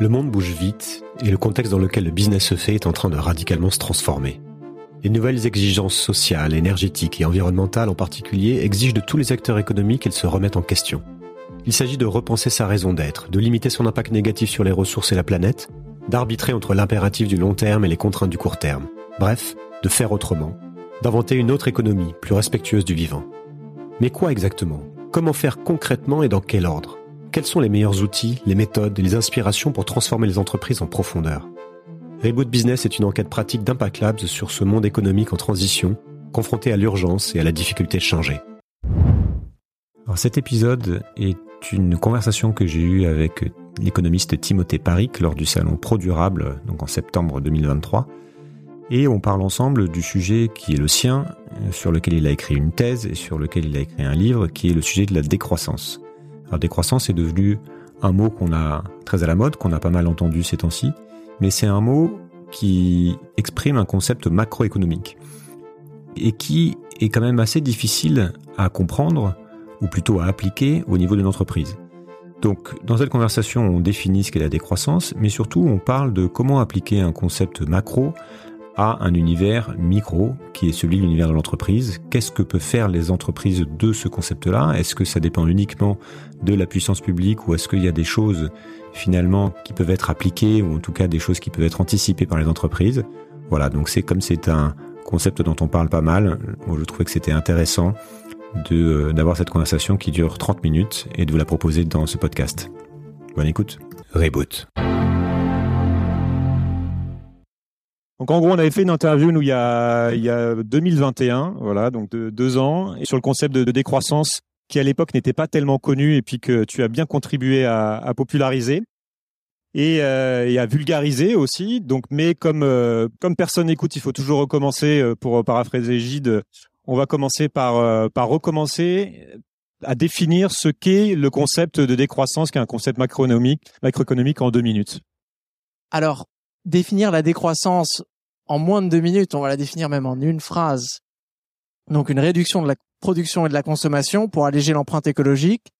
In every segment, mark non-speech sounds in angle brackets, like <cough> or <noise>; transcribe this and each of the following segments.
Le monde bouge vite et le contexte dans lequel le business se fait est en train de radicalement se transformer. Les nouvelles exigences sociales, énergétiques et environnementales en particulier exigent de tous les acteurs économiques qu'ils se remettent en question. Il s'agit de repenser sa raison d'être, de limiter son impact négatif sur les ressources et la planète, d'arbitrer entre l'impératif du long terme et les contraintes du court terme. Bref, de faire autrement, d'inventer une autre économie plus respectueuse du vivant. Mais quoi exactement? Comment faire concrètement et dans quel ordre? Quels sont les meilleurs outils, les méthodes et les inspirations pour transformer les entreprises en profondeur? Reboot Business est une enquête pratique d'Impact Labs sur ce monde économique en transition, confronté à l'urgence et à la difficulté de changer. Cet épisode est une conversation que j'ai eue avec l'économiste Timothée Paric lors du salon Pro Durable, donc en septembre 2023. Et on parle ensemble du sujet qui est le sien, sur lequel il a écrit une thèse et sur lequel il a écrit un livre, qui est le sujet de la décroissance. Alors décroissance est devenu un mot qu'on a très à la mode, qu'on a pas mal entendu ces temps-ci, mais c'est un mot qui exprime un concept macroéconomique et qui est quand même assez difficile à comprendre ou plutôt à appliquer au niveau d'une entreprise. Donc, dans cette conversation, on définit ce qu'est la décroissance, mais surtout, on parle de comment appliquer un concept macro à un univers micro qui est celui de l'univers de l'entreprise. Qu'est-ce que peuvent faire les entreprises de ce concept-là? Est-ce que ça dépend uniquement de la puissance publique ou est-ce qu'il y a des choses finalement qui peuvent être appliquées ou en tout cas des choses qui peuvent être anticipées par les entreprises? Voilà, donc c'est comme c'est un concept dont on parle pas mal, moi je trouvais que c'était intéressant de d'avoir cette conversation qui dure 30 minutes et de vous la proposer dans ce podcast. Bonne écoute. Reboot. Donc en gros, on avait fait une interview nous il y a, il y a 2021, voilà, donc de deux ans, et sur le concept de, décroissance qui à l'époque n'était pas tellement connu et puis que tu as bien contribué à, à populariser et, euh, et, à vulgariser aussi. Donc, mais comme euh, comme personne n'écoute, il faut toujours recommencer. Euh, pour paraphraser Gide, on va commencer par euh, par recommencer à définir ce qu'est le concept de décroissance, qui est un concept macroéconomique, macroéconomique en deux minutes. Alors, définir la décroissance en moins de deux minutes, on va la définir même en une phrase. Donc une réduction de la production et de la consommation pour alléger l'empreinte écologique,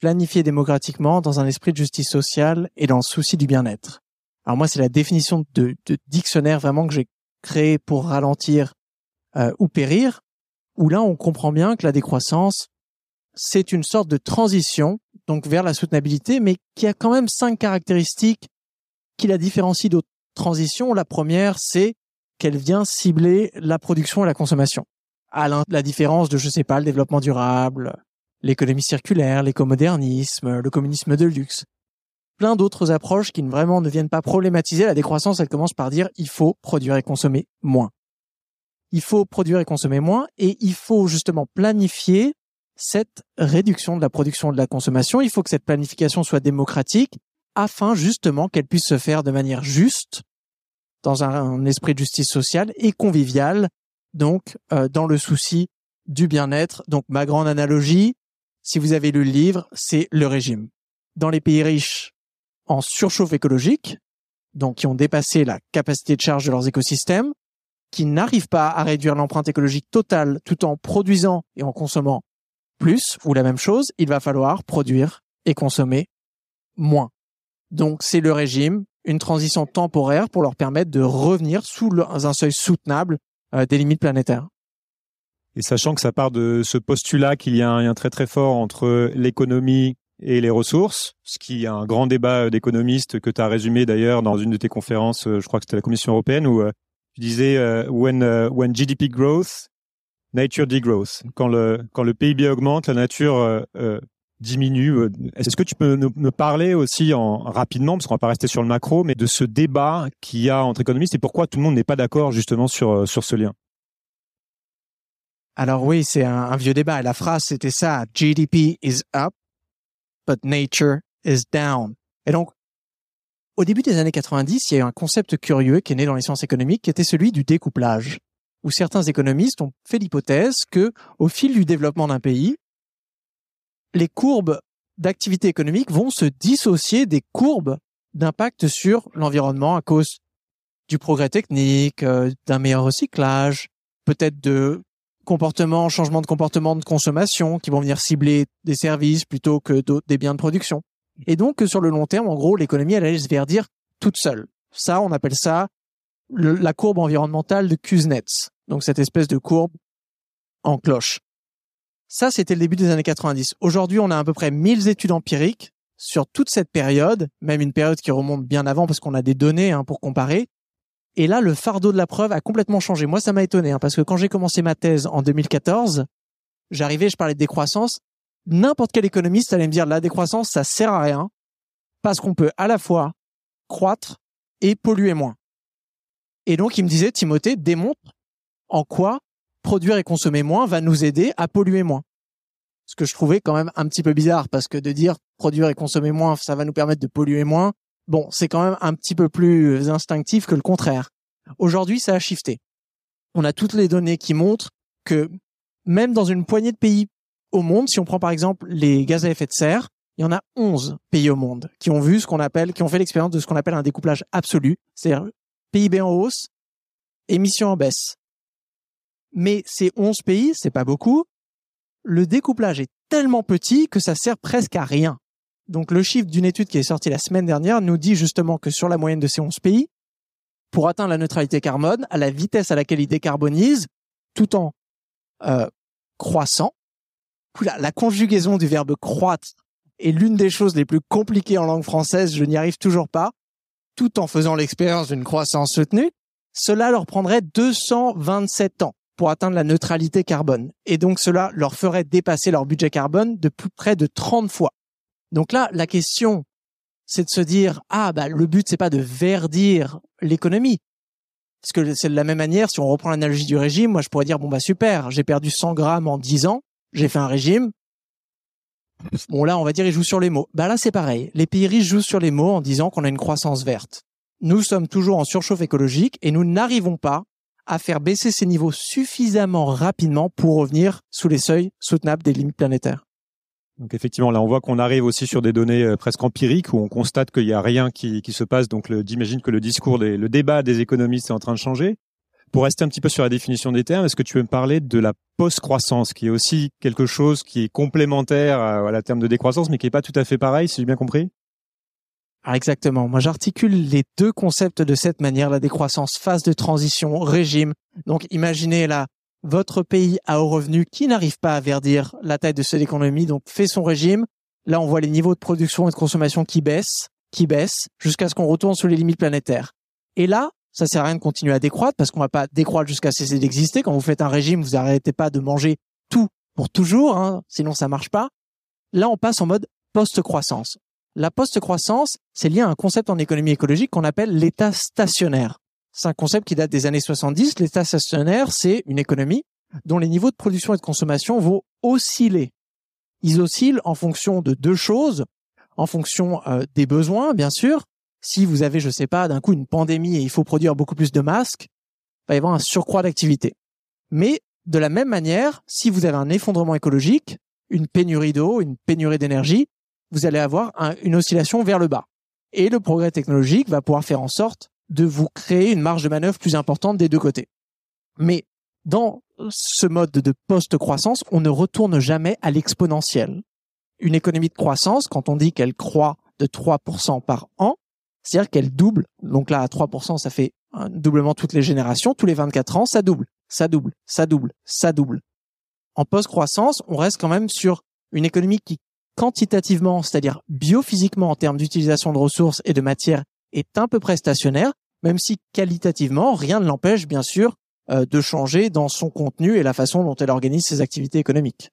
planifier démocratiquement dans un esprit de justice sociale et dans le souci du bien-être. Alors moi, c'est la définition de, dictionnaire vraiment que j'ai créé pour ralentir euh, ou périr, où là, on comprend bien que la décroissance, c'est une sorte de transition donc vers la soutenabilité, mais qui a quand même cinq caractéristiques qui la différencient d'autres transitions. La première, c'est qu'elle vient cibler la production et la consommation. À la différence de, je sais pas, le développement durable, l'économie circulaire, l'écomodernisme, le communisme de luxe. Plein d'autres approches qui ne vraiment ne viennent pas problématiser la décroissance. Elle commence par dire il faut produire et consommer moins. Il faut produire et consommer moins et il faut justement planifier cette réduction de la production et de la consommation. Il faut que cette planification soit démocratique afin justement qu'elle puisse se faire de manière juste dans un, esprit de justice sociale et convivial, donc euh, dans le souci du bien-être. Donc ma grande analogie, si vous avez lu le livre, c'est le régime. Dans les pays riches en surchauffe écologique, donc qui ont dépassé la capacité de charge de leurs écosystèmes, qui n'arrivent pas à réduire l'empreinte écologique totale tout en produisant et en consommant plus ou la même chose, il va falloir produire et consommer moins. Donc c'est le régime une transition temporaire pour leur permettre de revenir sous un seuil soutenable euh, des limites planétaires. Et sachant que ça part de ce postulat qu'il y a un lien très très fort entre l'économie et les ressources, ce qui est un grand débat d'économistes que tu as résumé d'ailleurs dans une de tes conférences, euh, je crois que c'était la Commission européenne, où euh, tu disais when, when GDP growth, nature degrowth. Quand le, quand le PIB augmente, la nature diminue. Euh, est-ce que tu peux me parler aussi en rapidement, parce qu'on va pas rester sur le macro, mais de ce débat qu'il y a entre économistes et pourquoi tout le monde n'est pas d'accord justement sur euh, sur ce lien? Alors oui, c'est un, vieux débat. La phrase c'était ça GDP is up, but nature is down. Et donc au début des années 90, il y a eu un concept curieux qui est né dans les sciences économiques, qui était celui du découplage, où certains économistes ont fait l'hypothèse que, au fil du développement d'un pays, les courbes d'activité économique vont se dissocier des courbes d'impact sur l'environnement à cause du progrès technique, euh, d'un meilleur recyclage, peut-être de comportement, changement de comportement de consommation qui vont venir cibler des services plutôt que des biens de production. Et donc que sur le long terme, en gros, l'économie elle allait se verdir toute seule. Ça, on appelle ça la courbe environnementale de Kuznets. Donc cette espèce de courbe en cloche. Ça, c'était le début des années 90. Aujourd'hui, on a à peu près 1000 études empiriques sur toute cette période, même une période qui remonte bien avant parce qu'on a des données hein, pour comparer. Et là, le fardeau de la preuve a complètement changé. Moi, ça m'a étonné hein, parce que quand j'ai commencé ma thèse en 2014, j'arrivais, je parlais de décroissance. N'importe quel économiste allait me dire la décroissance, ça sert à rien parce qu'on peut à la fois croître et polluer moins. Et donc, il me disait, Timothée, démontre en quoi produire et consommer moins va nous aider à polluer moins. Ce que je trouvais quand même un petit peu bizarre parce que de dire produire et consommer moins, ça va nous permettre de polluer moins. Bon, c'est quand même un petit peu plus instinctif que le contraire. Aujourd'hui, ça a shifté. On a toutes les données qui montrent que même dans une poignée de pays au monde, si on prend par exemple les gaz à effet de serre, il y en a 11 pays au monde qui ont vu ce qu'on appelle, qui ont fait l'expérience de ce qu'on appelle un découplage absolu, c'est-à-dire PIB en hausse, émissions en baisse. Mais ces 11 pays, c'est pas beaucoup, le découplage est tellement petit que ça sert presque à rien. Donc le chiffre d'une étude qui est sortie la semaine dernière nous dit justement que sur la moyenne de ces 11 pays, pour atteindre la neutralité carbone, à la vitesse à laquelle ils décarbonisent, tout en euh, croissant, la conjugaison du verbe croître est l'une des choses les plus compliquées en langue française, je n'y arrive toujours pas, tout en faisant l'expérience d'une croissance soutenue, cela leur prendrait 227 ans pour atteindre la neutralité carbone. Et donc cela leur ferait dépasser leur budget carbone de plus près de 30 fois. Donc là, la question, c'est de se dire, ah, bah, le but, c'est pas de verdir l'économie. Parce que c'est de la même manière, si on reprend l'analogie du régime, moi, je pourrais dire, bon, bah, super, j'ai perdu 100 grammes en 10 ans, j'ai fait un régime. Bon, là, on va dire, ils jouent sur les mots. Bah, là, c'est pareil. Les pays riches jouent sur les mots en disant qu'on a une croissance verte. Nous sommes toujours en surchauffe écologique et nous n'arrivons pas à faire baisser ces niveaux suffisamment rapidement pour revenir sous les seuils soutenables des limites planétaires. Donc effectivement, là, on voit qu'on arrive aussi sur des données euh, presque empiriques où on constate qu'il n'y a rien qui, se passe. Donc, j'imagine que le discours, le débat des économistes est en train de changer. Pour rester un petit peu sur la définition des termes, est-ce que tu veux me parler de la post-croissance, qui est aussi quelque chose qui est complémentaire à, à la terme de décroissance, mais qui n'est pas tout à fait pareil, si j'ai bien compris? Alors exactement. Moi, j'articule les deux concepts de cette manière, la décroissance, phase de transition, régime. Donc, imaginez là, votre pays à haut revenu qui n'arrive pas à verdir la taille de cette économie, donc fait son régime. Là, on voit les niveaux de production et de consommation qui baissent, qui baissent, jusqu'à ce qu'on retourne sous les limites planétaires. Et là, ça sert à rien de continuer à décroître parce qu'on va pas décroître jusqu'à cesser d'exister. Quand vous faites un régime, vous n'arrêtez pas de manger tout pour toujours, hein, sinon ça marche pas. Là, on passe en mode post-croissance. La post-croissance, c'est lié à un concept en économie écologique qu'on appelle l'état stationnaire. C'est un concept qui date des années 70. L'état stationnaire, c'est une économie dont les niveaux de production et de consommation vont osciller. Ils oscillent en fonction de deux choses, en fonction euh, des besoins, bien sûr. Si vous avez, je sais pas, d'un coup une pandémie et il faut produire beaucoup plus de masques, il va y avoir un surcroît d'activité. Mais de la même manière, si vous avez un effondrement écologique, une pénurie d'eau, une pénurie d'énergie, vous allez avoir une oscillation vers le bas. Et le progrès technologique va pouvoir faire en sorte de vous créer une marge de manœuvre plus importante des deux côtés. Mais dans ce mode de post-croissance, on ne retourne jamais à l'exponentiel. Une économie de croissance, quand on dit qu'elle croît de 3% par an, c'est-à-dire qu'elle double. Donc là, à 3%, ça fait un doublement toutes les générations. Tous les 24 ans, ça double, ça double, ça double, ça double. En post-croissance, on reste quand même sur une économie qui quantitativement, c'est-à-dire biophysiquement en termes d'utilisation de ressources et de matières, est un peu près stationnaire, même si qualitativement, rien ne l'empêche bien sûr euh, de changer dans son contenu et la façon dont elle organise ses activités économiques.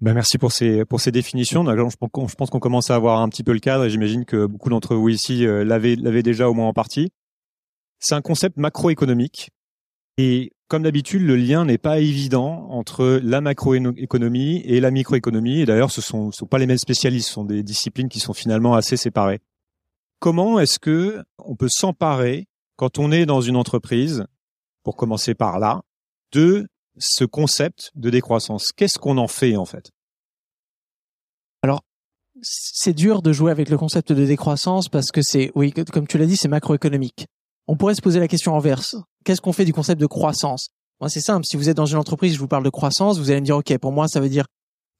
Ben merci pour ces pour ces définitions. Je pense qu'on commence à avoir un petit peu le cadre et j'imagine que beaucoup d'entre vous ici euh, l'avaient l'avaient déjà au moins en partie. C'est un concept macroéconomique et comme d'habitude, le lien n'est pas évident entre la macroéconomie et la microéconomie. Et d'ailleurs, ce sont, sont pas les mêmes spécialistes, ce sont des disciplines qui sont finalement assez séparées. Comment est-ce que on peut s'emparer quand on est dans une entreprise, pour commencer par là, de ce concept de décroissance? Qu'est-ce qu'on en fait en fait? Alors, c'est dur de jouer avec le concept de décroissance parce que c'est, oui, comme tu l'as dit, c'est macroéconomique. On pourrait se poser la question inverse qu'est-ce qu'on fait du concept de croissance? Moi, c'est simple. Si vous êtes dans une entreprise, je vous parle de croissance, vous allez me dire, OK, pour moi, ça veut dire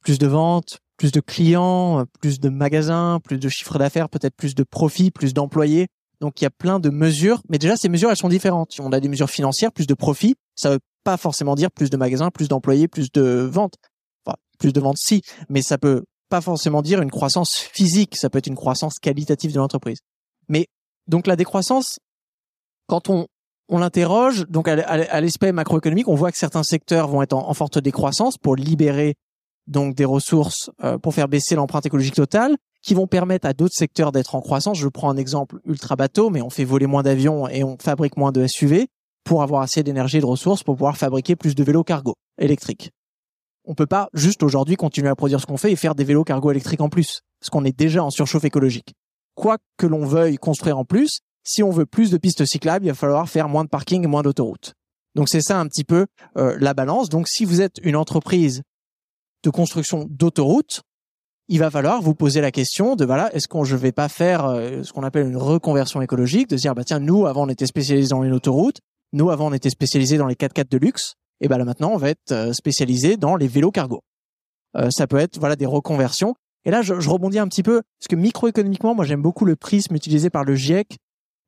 plus de ventes, plus de clients, plus de magasins, plus de chiffre d'affaires, peut-être plus de profits, plus d'employés. Donc il y a plein de mesures, mais déjà ces mesures elles sont différentes. On a des mesures financières, plus de profits, ça veut pas forcément dire plus de magasins, plus d'employés, plus de ventes. Enfin, plus de ventes si, mais ça peut pas forcément dire une croissance physique, ça peut être une croissance qualitative de l'entreprise. Mais donc la décroissance, quand on on l'interroge, donc à l'aspect macroéconomique, on voit que certains secteurs vont être en, forte décroissance pour libérer donc des ressources euh, pour faire baisser l'empreinte écologique totale, qui vont permettre à d'autres secteurs d'être en croissance. Je prends un exemple ultra bateau, mais on fait voler moins d'avions et on fabrique moins de SUV pour avoir assez d'énergie et de ressources pour pouvoir fabriquer plus de vélos cargo électriques. On peut pas juste aujourd'hui continuer à produire ce qu'on fait et faire des vélos cargo électriques en plus, parce qu'on est déjà en surchauffe écologique. Quoi que l'on veuille construire en plus, si on veut plus de pistes cyclables, il va falloir faire moins de parking, moins d'autoroutes. Donc c'est ça un petit peu euh, la balance. Donc si vous êtes une entreprise de construction d'autoroutes, il va falloir vous poser la question de voilà, est-ce qu'on je vais pas faire euh, ce qu'on appelle une reconversion écologique, de dire bah tiens nous avant on était spécialisés dans les autoroutes, nous avant on était spécialisés dans les 4x4 de luxe, et ben là maintenant on va être euh, spécialisé dans les vélos cargo. ça peut être voilà des reconversions. Et là je, je rebondis un petit peu parce que microéconomiquement moi j'aime beaucoup le prisme utilisé par le GIEC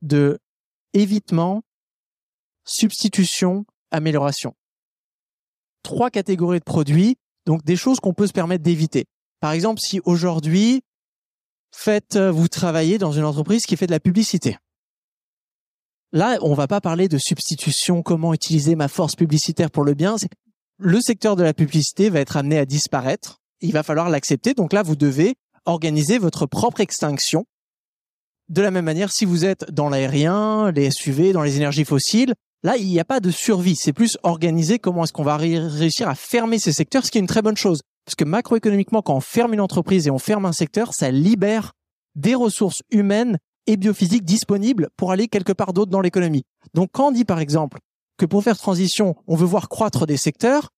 de évitement, substitution, amélioration. Trois catégories de produits, donc des choses qu'on peut se permettre d'éviter. Par exemple, si aujourd'hui, faites, euh, vous travaillez dans une entreprise qui fait de la publicité. Là, on va pas parler de substitution, comment utiliser ma force publicitaire pour le bien. Le secteur de la publicité va être amené à disparaître. Il va falloir l'accepter. Donc là, vous devez organiser votre propre extinction de la même manière, si vous êtes dans l'aérien, les SUV, dans les énergies fossiles, là, il n'y a pas de survie. C'est plus organisé comment est-ce qu'on va réussir à fermer ces secteurs, ce qui est une très bonne chose. Parce que macroéconomiquement, quand on ferme une entreprise et on ferme un secteur, ça libère des ressources humaines et biophysiques disponibles pour aller quelque part d'autre dans l'économie. Donc, quand on dit, par exemple, que pour faire transition, on veut voir croître des secteurs,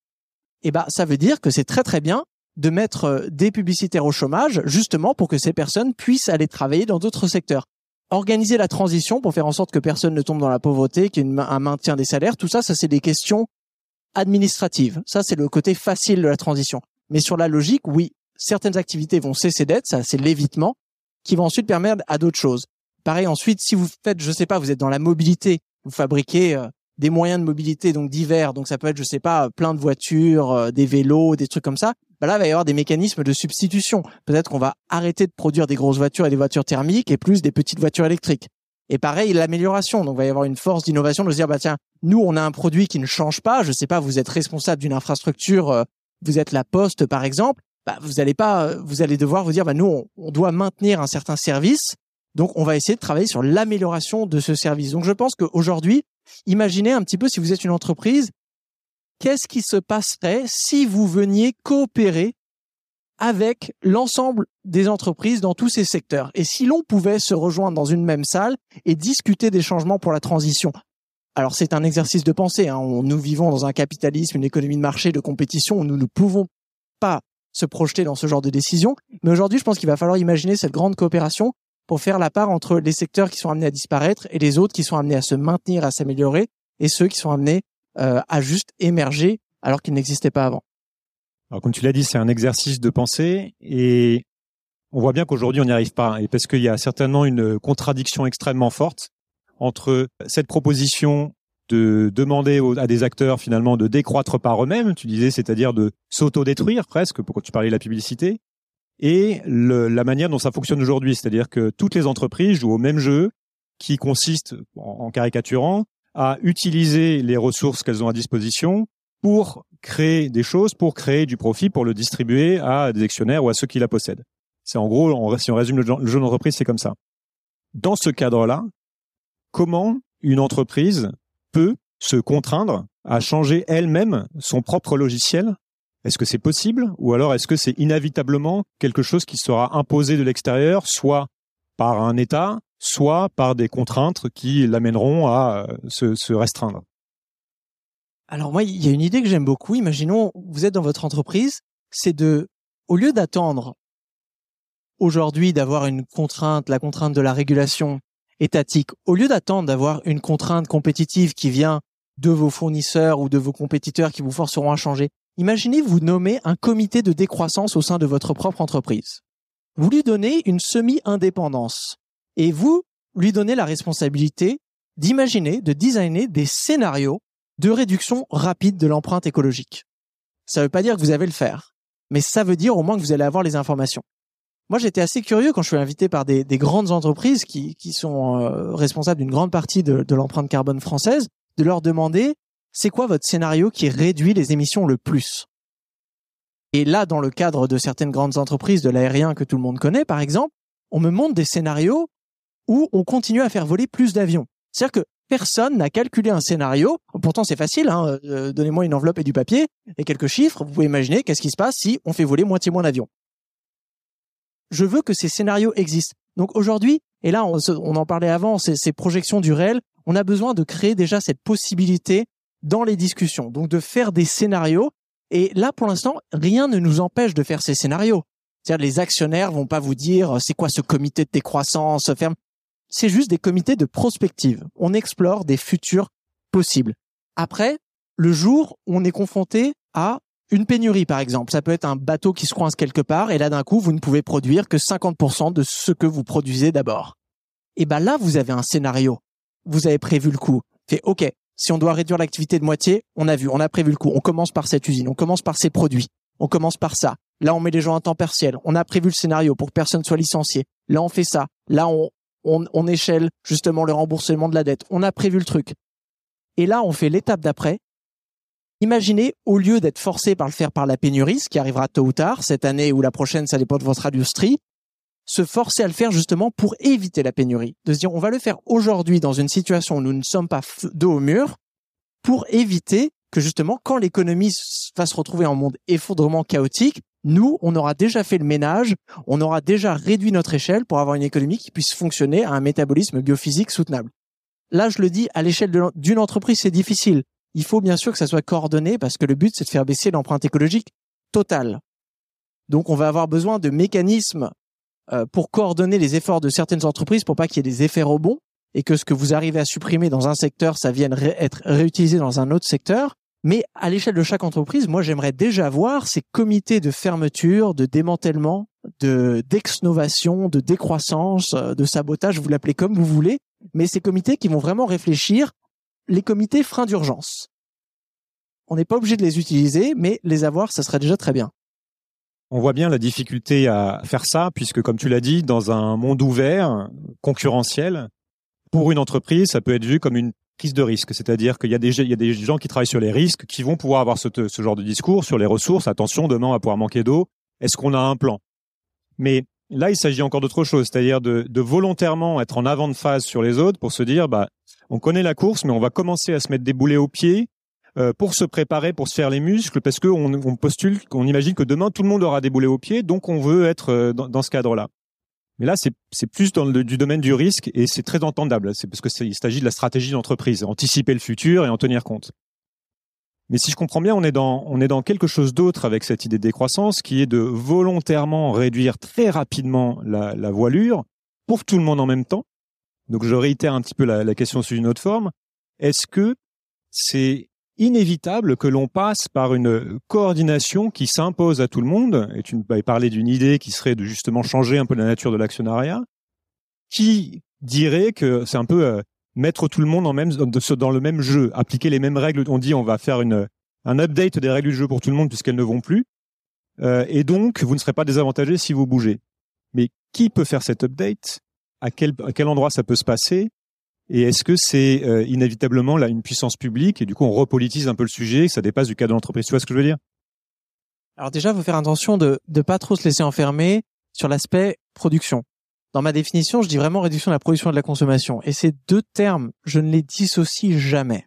eh ben, ça veut dire que c'est très très bien de mettre euh, des publicitaires au chômage, justement pour que ces personnes puissent aller travailler dans d'autres secteurs. Organiser la transition pour faire en sorte que personne ne tombe dans la pauvreté, qu'il y ait un maintien des salaires, tout ça, ça c'est des questions administratives. Ça, c'est le côté facile de la transition. Mais sur la logique, oui, certaines activités vont cesser d'être, ça c'est l'évitement, qui va ensuite permettre à d'autres choses. Pareil, ensuite, si vous faites, je sais pas, vous êtes dans la mobilité, vous fabriquez euh, des moyens de mobilité donc divers, donc ça peut être, je sais pas, plein de voitures, euh, des vélos, des trucs comme ça. Bah là, il va y avoir des mécanismes de substitution. Peut-être qu'on va arrêter de produire des grosses voitures et des voitures thermiques et plus des petites voitures électriques. Et pareil, l'amélioration. Donc, il va y avoir une force d'innovation de se dire, bah tiens, nous, on a un produit qui ne change pas. Je sais pas, vous êtes responsable d'une infrastructure, euh, vous êtes la Poste, par exemple. Bah, vous allez pas, euh, vous allez devoir vous dire, bah nous, on, on doit maintenir un certain service. Donc, on va essayer de travailler sur l'amélioration de ce service. Donc, je pense qu'aujourd'hui, imaginez un petit peu si vous êtes une entreprise qu'est-ce qui se passerait si vous veniez coopérer avec l'ensemble des entreprises dans tous ces secteurs? Et si l'on pouvait se rejoindre dans une même salle et discuter des changements pour la transition? Alors c'est un exercice de pensée. Hein. Nous vivons dans un capitalisme, une économie de marché, de compétition où nous ne pouvons pas se projeter dans ce genre de décision. Mais aujourd'hui, je pense qu'il va falloir imaginer cette grande coopération pour faire la part entre les secteurs qui sont amenés à disparaître et les autres qui sont amenés à se maintenir, à s'améliorer, et ceux qui sont amenés euh, a juste émergé alors qu'il n'existait pas avant. Alors comme tu l'as dit, c'est un exercice de pensée et on voit bien qu'aujourd'hui on n'y arrive pas et parce qu'il y a certainement une contradiction extrêmement forte entre cette proposition de demander à des acteurs finalement de décroître par eux-mêmes, tu disais, c'est-à-dire de s'auto-détruire presque, pour quand tu parlais de la publicité, et la manière dont ça fonctionne aujourd'hui, c'est-à-dire que toutes les entreprises jouent au même jeu, qui consiste, en caricaturant, à utiliser les ressources qu'elles ont à disposition pour créer des choses, pour créer du profit, pour le distribuer à des actionnaires ou à ceux qui la possèdent. C'est en gros, si on résume le jeu d'entreprise, c'est comme ça. Dans ce cadre-là, comment une entreprise peut se contraindre à changer elle-même son propre logiciel Est-ce que c'est possible ou alors est-ce que c'est inévitablement quelque chose qui sera imposé de l'extérieur, soit par un État, soit par des contraintes qui l'amèneront à euh, se, se, restreindre? Alors moi, il y a une idée que j'aime beaucoup. Imaginons, vous êtes dans votre entreprise, c'est de, au lieu d'attendre aujourd'hui d'avoir une contrainte, la contrainte de la régulation étatique, au lieu d'attendre d'avoir une contrainte compétitive qui vient de vos fournisseurs ou de vos compétiteurs qui vous forceront à changer, Imaginez vous nommer un comité de décroissance au sein de votre propre entreprise. Vous lui donnez une semi-indépendance et vous lui donnez la responsabilité d'imaginer, de designer des scénarios de réduction rapide de l'empreinte écologique. Ça ne veut pas dire que vous allez le faire, mais ça veut dire au moins que vous allez avoir les informations. Moi, j'étais assez curieux quand je suis invité par des, grandes entreprises qui, sont euh, responsables d'une grande partie de l'empreinte carbone française, de leur demander c'est quoi votre scénario qui réduit les émissions le plus? Et là, dans le cadre de certaines grandes entreprises de l'aérien que tout le monde connaît, par exemple, on me montre des scénarios où on continue à faire voler plus d'avions. C'est-à-dire que personne n'a calculé un scénario. Pourtant, c'est facile. Hein, euh, Donnez-moi une enveloppe et du papier et quelques chiffres. Vous pouvez imaginer qu'est-ce qui se passe si on fait voler moitié moins d'avions. Je veux que ces scénarios existent. Donc aujourd'hui, et là, on, en parlait avant, ces, ces projections du réel, on a besoin de créer déjà cette possibilité dans les discussions. Donc de faire des scénarios. Et là, pour l'instant, rien ne nous empêche de faire ces scénarios. C'est-à-dire les actionnaires vont pas vous dire c'est quoi ce comité de décroissance ferme c'est juste des comités de prospective. On explore des futurs possibles. Après, le jour où on est confronté à une pénurie, par exemple, ça peut être un bateau qui se coince quelque part et là d'un coup, vous ne pouvez produire que 50% de ce que vous produisez d'abord. Et ben là, vous avez un scénario. Vous avez prévu le coup. Fait, OK, si on doit réduire l'activité de moitié, on a vu, on a prévu le coup. On commence par cette usine, on commence par ces produits, on commence par ça. Là, on met les gens à temps partiel. On a prévu le scénario pour que personne soit licencié. Là, on fait ça. Là, on, on, échelle justement le remboursement de la dette. On a prévu le truc. Et là, on fait l'étape d'après. Imaginez, au lieu d'être forcé par le faire par la pénurie, ce qui arrivera tôt ou tard, cette année ou la prochaine, ça dépend de votre industrie, se forcer à le faire justement pour éviter la pénurie. De se dire, on va le faire aujourd'hui dans une situation où nous ne sommes pas dos au mur pour éviter que justement, quand l'économie va se retrouver en monde effondrement chaotique, nous, on aura déjà fait le ménage, on aura déjà réduit notre échelle pour avoir une économie qui puisse fonctionner à un métabolisme biophysique soutenable. Là, je le dis, à l'échelle d'une entreprise, c'est difficile. Il faut bien sûr que ça soit coordonné parce que le but, c'est de faire baisser l'empreinte écologique totale. Donc, on va avoir besoin de mécanismes pour coordonner les efforts de certaines entreprises pour pas qu'il y ait des effets rebonds et que ce que vous arrivez à supprimer dans un secteur, ça vienne être réutilisé dans un autre secteur. Mais à l'échelle de chaque entreprise, moi, j'aimerais déjà voir ces comités de fermeture, de démantèlement, de d'exnovation, de décroissance, euh, de sabotage, vous l'appelez comme vous voulez, mais ces comités qui vont vraiment réfléchir les comités freins d'urgence. On n'est pas obligé de les utiliser, mais les avoir, ça serait déjà très bien. On voit bien la difficulté à faire ça, puisque comme tu l'as dit, dans un monde ouvert, concurrentiel, pour une entreprise, ça peut être vu comme une prise de risque. C'est-à-dire qu'il y a des, gens qui travaillent sur les risques, qui vont pouvoir avoir ce, genre de discours sur les ressources. Attention, demain on va pouvoir manquer d'eau. Est-ce qu'on a un plan? Mais là, il s'agit encore d'autre chose, c'est-à-dire de, volontairement être en avant de phase sur les autres pour se dire, bah, on connaît la course, mais on va commencer à se mettre des boulets aux pieds pour se préparer, pour se faire les muscles, parce qu'on on postule, qu'on imagine que demain tout le monde aura des boulets aux pieds, donc on veut être euh, dans, dans ce cadre-là. Mais là, c'est plus dans le du domaine du risque et c'est très entendable. C'est parce que il s'agit de la stratégie d'entreprise, anticiper le futur et en tenir compte. Mais si je comprends bien, on est dans, on est dans quelque chose d'autre avec cette idée de décroissance qui est de volontairement réduire très rapidement la, la voilure pour tout le monde en même temps. Donc je réitère un petit peu la, la question sous une autre forme. Est-ce que c'est inévitable que l'on passe par une coordination qui s'impose à tout le monde, et tu m'avais parlé d'une idée qui serait de justement changer un peu la nature de l'actionnariat, qui dirait que c'est un peu euh, mettre tout le monde en même, dans le même jeu, appliquer les mêmes règles. On dit on va faire une, un update des règles du jeu pour tout le monde puisqu'elles ne vont plus, euh, et donc vous ne serez pas désavantagé si vous bougez. Mais qui peut faire cet update? À quel, à quel endroit ça peut se passer? Et est-ce que c'est euh, inévitablement là une puissance publique et du coup on repolitise un peu le sujet, que ça dépasse du cadre de l'entreprise? Tu vois ce que je veux dire? Alors déjà, il faut faire attention de ne pas trop se laisser enfermer sur l'aspect production. Dans ma définition, je dis vraiment réduction de la production et de la consommation. Et ces deux termes, je ne les dissocie jamais.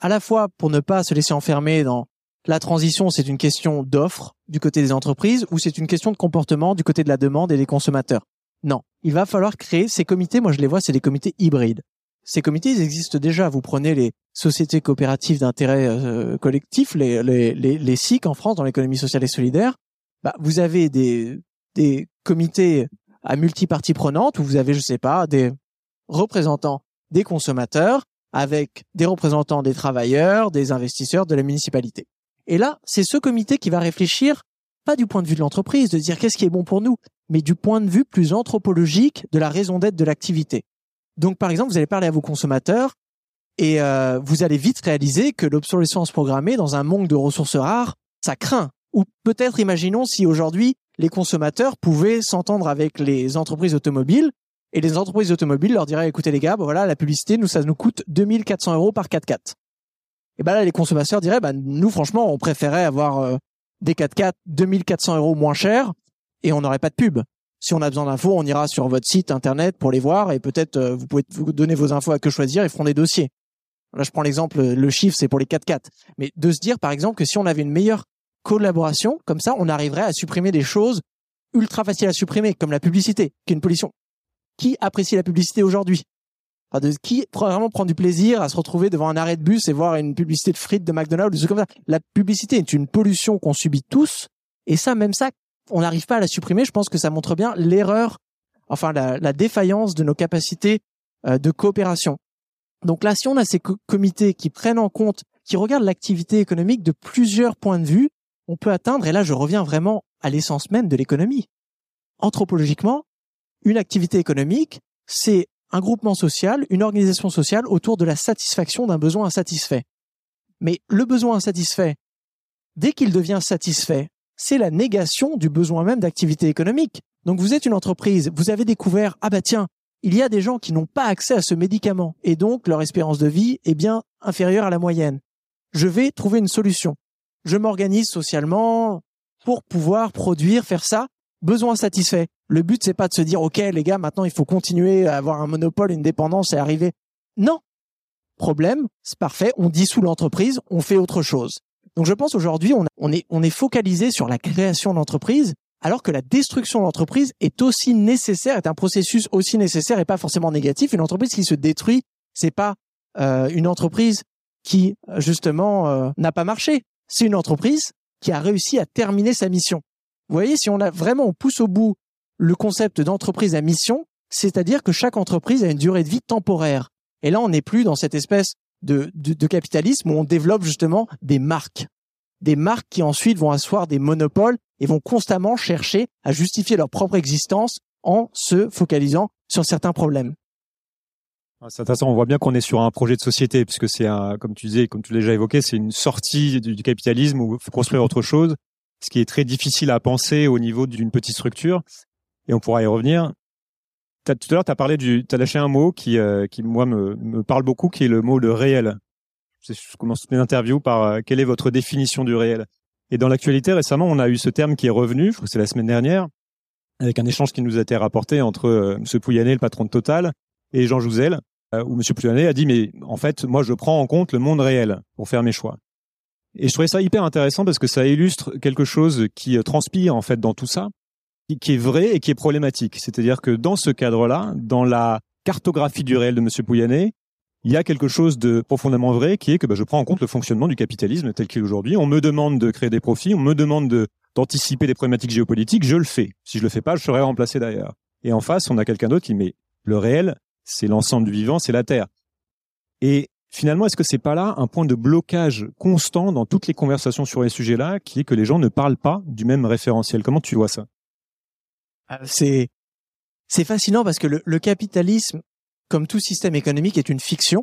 À la fois pour ne pas se laisser enfermer dans la transition, c'est une question d'offre du côté des entreprises ou c'est une question de comportement du côté de la demande et des consommateurs. Non, il va falloir créer ces comités. Moi, je les vois, c'est des comités hybrides. Ces comités, ils existent déjà. Vous prenez les sociétés coopératives d'intérêt euh, collectif, les, les, SIC en France, dans l'économie sociale et solidaire. Bah, vous avez des, des comités à multiparties prenantes où vous avez, je sais pas, des représentants des consommateurs avec des représentants des travailleurs, des investisseurs, de la municipalité. Et là, c'est ce comité qui va réfléchir, pas du point de vue de l'entreprise, de dire qu'est-ce qui est bon pour nous, mais du point de vue plus anthropologique de la raison d'être de l'activité. Donc, par exemple, vous allez parler à vos consommateurs et euh, vous allez vite réaliser que l'obsolescence programmée dans un monde de ressources rares, ça craint. Ou peut-être, imaginons si aujourd'hui les consommateurs pouvaient s'entendre avec les entreprises automobiles et les entreprises automobiles leur diraient écoutez les gars, bah voilà la publicité nous ça nous coûte 2400 euros par 4x4. Et ben là les consommateurs diraient bah nous franchement on préférait avoir euh, des 4x4 2400 euros moins cher et on n'aurait pas de pub. Si on a besoin d'infos, on ira sur votre site internet pour les voir et peut-être euh, vous pouvez vous donner vos infos à que choisir et feront des dossiers. Là, je prends l'exemple, le chiffre, c'est pour les 4x4. Mais de se dire, par exemple, que si on avait une meilleure collaboration, comme ça, on arriverait à supprimer des choses ultra faciles à supprimer, comme la publicité, qui est une pollution. Qui apprécie la publicité aujourd'hui? Qui vraiment prend du plaisir à se retrouver devant un arrêt de bus et voir une publicité de frites de McDonald's ou des comme ça? La publicité est une pollution qu'on subit tous, et ça, même ça, on n'arrive pas à la supprimer. Je pense que ça montre bien l'erreur, enfin la, la défaillance de nos capacités euh, de coopération. Donc là, si on a ces comités qui prennent en compte, qui regardent l'activité économique de plusieurs points de vue, on peut atteindre, et là je reviens vraiment à l'essence même de l'économie. Anthropologiquement, une activité économique, c'est un groupement social, une organisation sociale autour de la satisfaction d'un besoin insatisfait. Mais le besoin insatisfait, dès qu'il devient satisfait, c'est la négation du besoin même d'activité économique. Donc vous êtes une entreprise, vous avez découvert, ah bah tiens, il y a des gens qui n'ont pas accès à ce médicament et donc leur espérance de vie est bien inférieure à la moyenne. Je vais trouver une solution. Je m'organise socialement pour pouvoir produire, faire ça. Besoin satisfait. Le but c'est pas de se dire OK les gars, maintenant il faut continuer à avoir un monopole, une dépendance et arriver. Non. Problème, c'est parfait, on dissout l'entreprise, on fait autre chose. Donc je pense aujourd'hui on, est on est focalisé sur la création d'entreprise alors que la destruction de l'entreprise est aussi nécessaire, est un processus aussi nécessaire et pas forcément négatif. Une entreprise qui se détruit, c'est pas euh, une entreprise qui justement euh, n'a pas marché. C'est une entreprise qui a réussi à terminer sa mission. Vous voyez, si on a vraiment on pousse au bout le concept d'entreprise à mission, c'est-à-dire que chaque entreprise a une durée de vie temporaire. Et là, on n'est plus dans cette espèce de, capitalisme où on développe justement des marques des marques qui ensuite vont asseoir des monopoles et vont constamment chercher à justifier leur propre existence en se focalisant sur certains problèmes. C'est intéressant. On voit bien qu'on est sur un projet de société, puisque c'est un, comme tu disais, comme tu l'as déjà évoqué, c'est une sortie du, capitalisme où il faut construire autre chose, ce qui est très difficile à penser au niveau d'une petite structure. Et on pourra y revenir. Tout à l'heure, tu as parlé du, as lâché un mot qui, euh, qui moi me, me parle beaucoup, qui est le mot de réel je commence mes interviews par euh, quelle est votre définition du réel? Et dans l'actualité, récemment, on a eu ce terme qui est revenu, je crois que c'est la semaine dernière, avec un échange qui nous a été rapporté entre euh, M. Pouyanné, le patron de Total, et Jean Jouzel, euh, où M. Pouyanné a dit, mais en fait, moi, je prends en compte le monde réel pour faire mes choix. Et je trouvais ça hyper intéressant parce que ça illustre quelque chose qui transpire, en fait, dans tout ça, qui est vrai et qui est problématique. C'est-à-dire que dans ce cadre-là, dans la cartographie du réel de M. Pouyanné, il y a quelque chose de profondément vrai qui est que bah, je prends en compte le fonctionnement du capitalisme tel qu'il est aujourd'hui. On me demande de créer des profits, on me demande de d'anticiper des problématiques géopolitiques, je le fais. Si je le fais pas, je serai remplacé d'ailleurs. Et en face, on a quelqu'un d'autre qui met le réel, c'est l'ensemble du vivant, c'est la Terre. Et finalement, est-ce que c'est pas là un point de blocage constant dans toutes les conversations sur les sujets-là, qui est que les gens ne parlent pas du même référentiel? Comment tu vois ça? C'est c'est fascinant parce que le, le capitalisme comme tout système économique, est une fiction.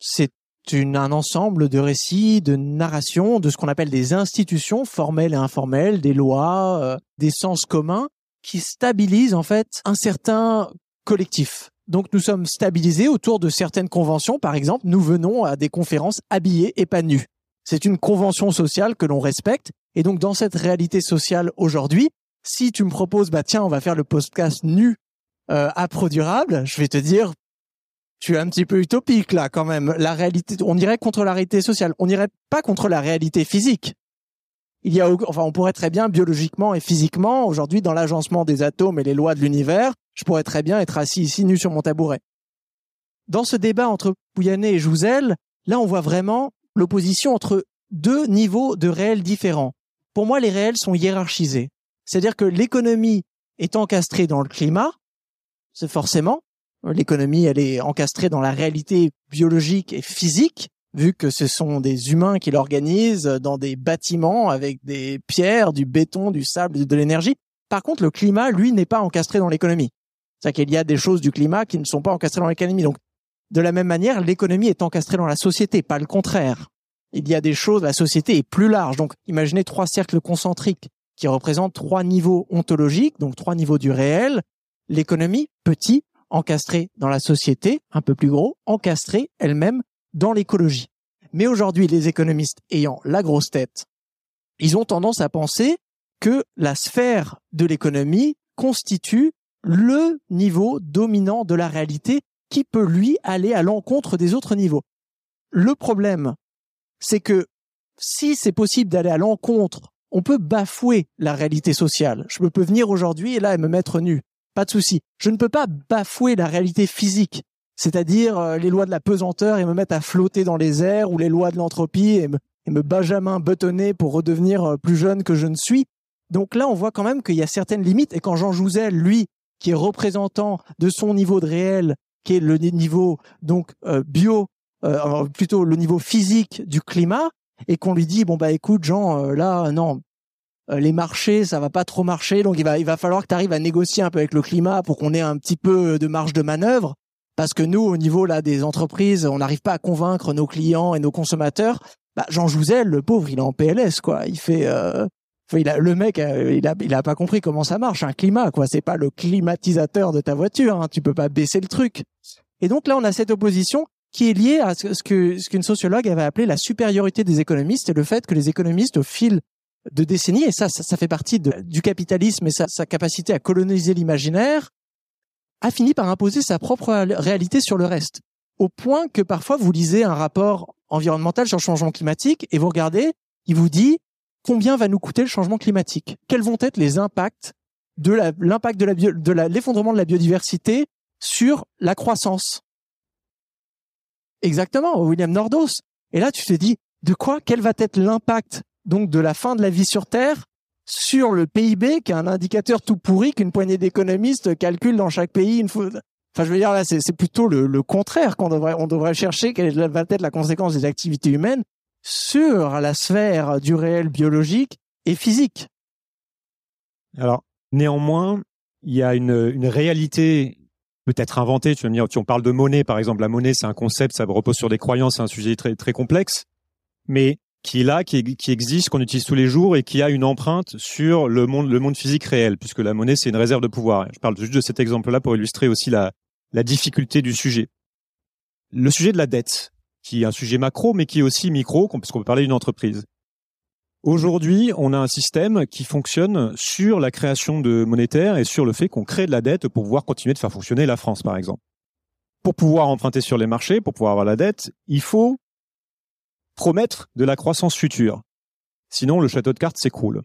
C'est un ensemble de récits, de narrations, de ce qu'on appelle des institutions formelles et informelles, des lois, euh, des sens communs qui stabilisent en fait un certain collectif. Donc nous sommes stabilisés autour de certaines conventions. Par exemple, nous venons à des conférences habillés et pas nus. C'est une convention sociale que l'on respecte. Et donc dans cette réalité sociale aujourd'hui, si tu me proposes, bah tiens, on va faire le podcast nu euh, à durable, je vais te dire, tu es un petit peu utopique là quand même. La réalité, on irait contre la réalité sociale, on irait pas contre la réalité physique. Il y a, enfin, on pourrait très bien biologiquement et physiquement aujourd'hui dans l'agencement des atomes et les lois de l'univers, je pourrais très bien être assis ici nu sur mon tabouret. Dans ce débat entre Pouyanné et Jouzel, là on voit vraiment l'opposition entre deux niveaux de réels différents. Pour moi, les réels sont hiérarchisés. C'est-à-dire que l'économie est encastrée dans le climat, c'est forcément. L'économie, elle est encastrée dans la réalité biologique et physique. vu que ce sont des humains qui l'organisent dans des bâtiments avec des pierres, du béton, du sable, de l'énergie. Par contre, le climat, lui, n'est pas encastré dans l'économie. C'est-à-dire qu'il y a des choses du climat qui ne sont pas encastrées dans l'économie. Donc, de la même manière, l'économie est encastrée dans la société, pas le contraire. Il y a des choses, la société est plus large. Donc, imaginez trois cercles concentriques qui représentent trois niveaux ontologiques, donc trois niveaux du réel. L'économie, petit, encastré dans la société, un peu plus gros, encastré elle-même dans l'écologie. Mais aujourd'hui, les économistes ayant la grosse tête, ils ont tendance à penser que la sphère de l'économie constitue le niveau dominant de la réalité qui peut lui aller à l'encontre des autres niveaux. Le problème, c'est que si c'est possible d'aller à l'encontre, on peut bafouer la réalité sociale. Je peux venir aujourd'hui et là et me mettre nu. Pas de souci. Je ne peux pas bafouer la réalité physique c'est-à-dire euh, les lois de la pesanteur et me mettre à flotter dans les airs ou les lois de l'entropie et me, et me benjamin buttonner pour redevenir euh, plus jeune que je ne suis. Donc là, on voit quand même qu'il y a certaines limites et quand Jean Jouzel, lui, qui est représentant de son niveau de réel, qui est le niveau donc euh, bio, plutôt le niveau physique du climat, et qu'on lui dit bon bah écoute Jean, là non, les marchés ça va pas trop marcher, donc il va il va falloir que tu arrives à négocier un peu avec le climat pour qu'on ait un petit peu de marge de manœuvre parce que nous, au niveau là des entreprises, on n'arrive pas à convaincre nos clients et nos consommateurs. Bah, Jean Jouzel, le pauvre, il est en PLS, quoi. Il fait, euh, le mec, euh, il a, il a pas compris comment ça marche un climat, quoi. C'est pas le climatisateur de ta voiture. Hein. Tu peux pas baisser le truc. Et donc là, on a cette opposition qui est liée à ce que ce qu'une sociologue avait appelé la supériorité des économistes et le fait que les économistes, au fil de décennies, et ça, ça, fait partie du capitalisme et sa, capacité à coloniser l'imaginaire, a fini par imposer sa propre réalité sur le reste. Au point que parfois vous lisez un rapport environnemental sur le changement climatique et vous regardez, il vous dit combien va nous coûter le changement climatique? Quels vont être les impacts de l'impact de l'effondrement de la biodiversité sur la croissance? Exactement, William Nordos. Et là, tu te dis de quoi Quel va être l'impact donc de la fin de la vie sur Terre sur le PIB, qui est un indicateur tout pourri qu'une poignée d'économistes calculent dans chaque pays. Enfin, je veux dire là, c'est plutôt le, contraire qu'on devrait on devrait chercher quelle va être la conséquence des activités humaines sur la sphère du réel biologique et physique. Alors, néanmoins, il y a une, une réalité peut-être inventée. Tu vas me dire, on parle de monnaie, par exemple. La monnaie, c'est un concept, ça repose sur des croyances, c'est un sujet très très complexe. Mais qui est là, qui, qui existe, qu'on utilise tous les jours et qui a une empreinte sur le monde, le monde physique réel, puisque la monnaie c'est une réserve de pouvoir. Je parle juste de cet exemple-là pour illustrer aussi la, la difficulté du sujet. Le sujet de la dette, qui est un sujet macro, mais qui est aussi micro, parce qu'on peut parler d'une entreprise. Aujourd'hui, on a un système qui fonctionne sur la création de monétaire et sur le fait qu'on crée de la dette pour pouvoir continuer de faire fonctionner la France, par exemple. Pour pouvoir emprunter sur les marchés, pour pouvoir avoir la dette, il faut promettre de la croissance future. Sinon, le château de cartes s'écroule.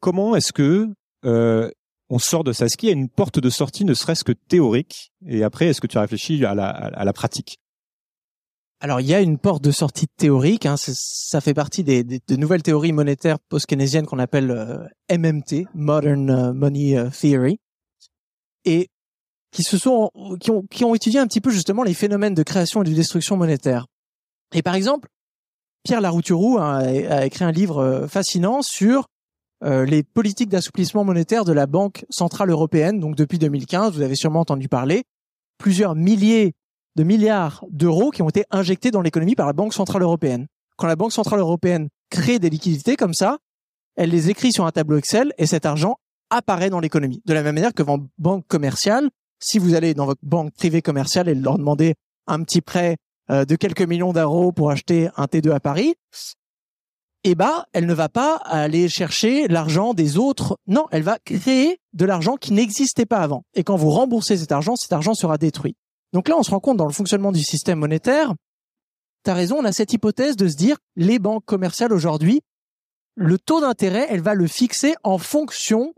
Comment est-ce que euh, on sort de ça? Est-ce qu'il y a une porte de sortie, ne serait-ce que théorique? Et après, est-ce que tu as réfléchi à à la pratique? Alors il y a une porte de sortie théorique, hein, ça fait partie des, de nouvelles théories monétaires post-keynésiennes qu'on appelle euh, MMT, Modern euh, Money Theory, et qui se sont, qui ont, qui ont étudié un petit peu justement les phénomènes de création et de destruction monétaire. Et par exemple, Pierre Larouturou a, écrit un livre euh, fascinant sur euh, les politiques d'assouplissement monétaire de la Banque centrale européenne. Donc depuis 2015, vous avez sûrement entendu parler, plusieurs milliers de milliards d'euros qui ont été injectés dans l'économie par la Banque centrale européenne. Quand la Banque centrale européenne crée des liquidités comme ça, elle les écrit sur un tableau Excel et cet argent apparaît dans l'économie. De la même manière que dans banque commerciale, si vous allez dans votre banque privée commerciale et leur demander un petit prêt euh, de quelques millions d'euros pour acheter un T2 à Paris, eh ben, elle ne va pas aller chercher l'argent des autres. Non, elle va créer de l'argent qui n'existait pas avant. Et quand vous remboursez cet argent, cet argent sera détruit. Donc là, on se rend compte dans le fonctionnement du système monétaire, tu as raison, on a cette hypothèse de se dire, les banques commerciales aujourd'hui, le taux d'intérêt, elle va le fixer en fonction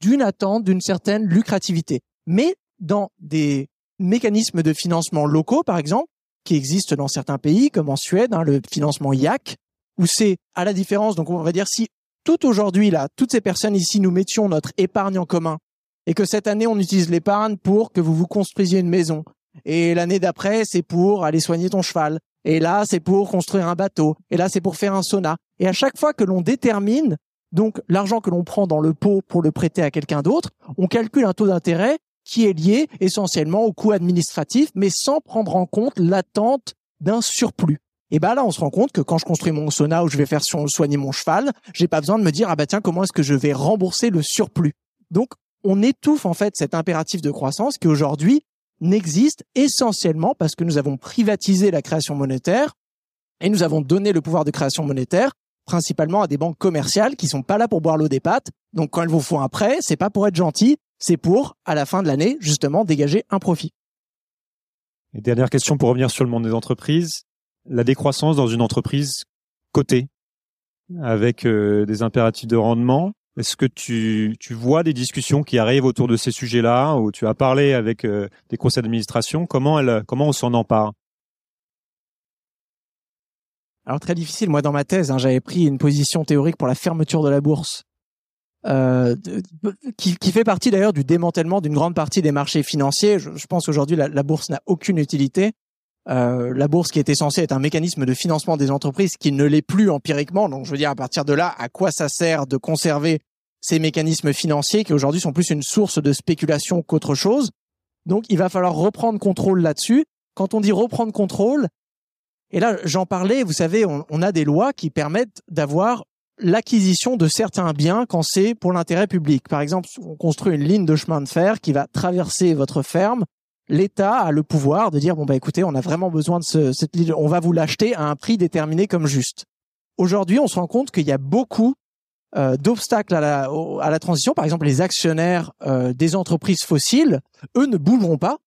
d'une attente, d'une certaine lucrativité. Mais dans des mécanismes de financement locaux, par exemple, qui existe dans certains pays, comme en Suède, hein, le financement IAC, où c'est à la différence. Donc, on va dire si tout aujourd'hui là, toutes ces personnes ici, nous mettions notre épargne en commun, et que cette année on utilise l'épargne pour que vous vous construisiez une maison, et l'année d'après c'est pour aller soigner ton cheval, Et là, c'est pour construire un bateau. Et là, c'est pour faire un sauna. Et à chaque fois que l'on détermine donc l'argent que l'on prend dans le pot pour le prêter à quelqu'un d'autre, on calcule un taux d'intérêt qui est lié essentiellement au coût administratif, mais sans prendre en compte l'attente d'un surplus. Et ben là, on se rend compte que quand je construis mon sauna ou je vais faire soigner mon cheval, j'ai pas besoin de me dire ah bah tiens comment est-ce que je vais rembourser le surplus? Donc on étouffe en fait cet impératif de croissance qui aujourd'hui n'existe essentiellement parce que nous avons privatisé la création monétaire et nous avons donné le pouvoir de création monétaire principalement à des banques commerciales qui sont pas là pour boire l'eau des pâtes. Donc quand elles vous font un prêt, c'est pas pour être gentil, c'est pour à la fin de l'année justement dégager un profit. Dernière question pour revenir sur le monde des entreprises la décroissance dans une entreprise cotée avec euh, des impératifs de rendement. Est-ce que tu, tu vois des discussions qui arrivent autour de ces sujets-là ou tu as parlé avec euh, des conseils d'administration? Comment comment on s'en empare? Alors très difficile. Moi, dans ma thèse, hein, j'avais pris une position théorique pour la fermeture de la bourse, euh, qui, qui, fait partie d'ailleurs du démantèlement d'une grande partie des marchés financiers. Je, pense qu'aujourd'hui, la, la bourse n'a aucune utilité. Euh, la bourse qui était censée être un mécanisme de financement des entreprises qui ne l'est plus empiriquement. Donc je veux dire à partir de là, à quoi ça sert de conserver ces mécanismes financiers qui aujourd'hui sont plus une source de spéculation qu'autre chose. Donc il va falloir reprendre contrôle là-dessus. Quand on dit reprendre contrôle, et là j'en parlais, vous savez, on, a des lois qui permettent d'avoir l'acquisition de certains biens quand c'est pour l'intérêt public. Par exemple, on construit une ligne de chemin de fer qui va traverser votre ferme l'État a le pouvoir de dire bon bah écoutez, on a vraiment besoin de ce, cette on va vous l'acheter à un prix déterminé comme juste. Aujourd'hui, on se rend compte qu'il y a beaucoup euh, d'obstacles à la, à la transition. Par exemple, les actionnaires euh, des entreprises fossiles, eux ne bougeront pas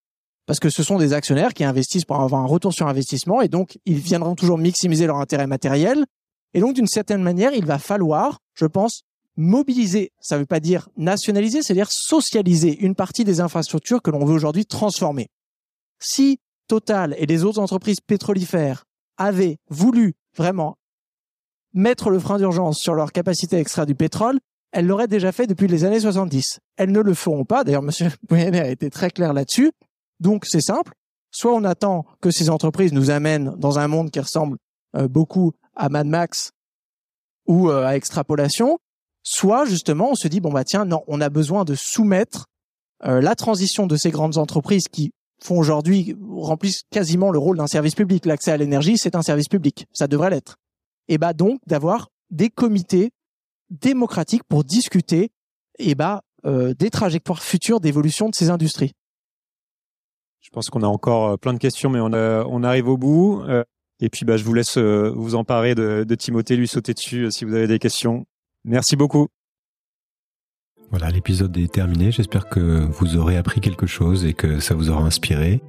parce que ce sont des actionnaires qui investissent pour avoir un retour sur investissement et donc ils viendront toujours maximiser leur intérêt matériel. Et donc d'une certaine manière, il va falloir, je pense, mobiliser, ça ne veut pas dire nationaliser, c'est-à-dire socialiser une partie des infrastructures que l'on veut aujourd'hui transformer. Si Total et les autres entreprises pétrolifères avaient voulu vraiment mettre le frein d'urgence sur leur capacité à extraire du pétrole, elles l'auraient déjà fait depuis les années 70. Elles ne le feront pas. D'ailleurs, Monsieur <laughs> Boyanet a été très clair là-dessus. Donc, c'est simple. Soit on attend que ces entreprises nous amènent dans un monde qui ressemble euh, beaucoup à Mad Max ou euh, à extrapolation, soit justement on se dit bon bah tiens non on a besoin de soumettre euh, la transition de ces grandes entreprises qui font aujourd'hui remplissent quasiment le rôle d'un service public l'accès à l'énergie c'est un service public ça devrait l'être et bah donc d'avoir des comités démocratiques pour discuter et bah euh, des trajectoires futures d'évolution de ces industries je pense qu'on a encore euh, plein de questions mais on on arrive au bout et puis bah je vous laisse vous emparer de, de Timothée lui sauter dessus si vous avez des questions Merci beaucoup. Voilà, l'épisode est terminé. J'espère que vous aurez appris quelque chose et que ça vous aura inspiré.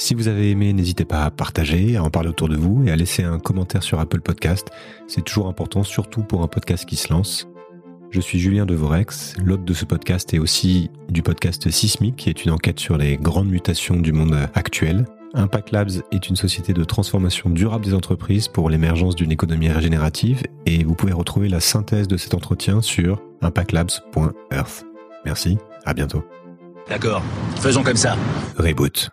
Si vous avez aimé, n'hésitez pas à partager, à en parler autour de vous et à laisser un commentaire sur Apple Podcast. C'est toujours important, surtout pour un podcast qui se lance. Je suis Julien Devorex, l'hôte de ce podcast et aussi du podcast Sismic, qui est une enquête sur les grandes mutations du monde actuel. Impact Labs est une société de transformation durable des entreprises pour l'émergence d'une économie régénérative et vous pouvez retrouver la synthèse de cet entretien sur impactlabs.earth. Merci, à bientôt. D'accord, faisons comme ça. Reboot.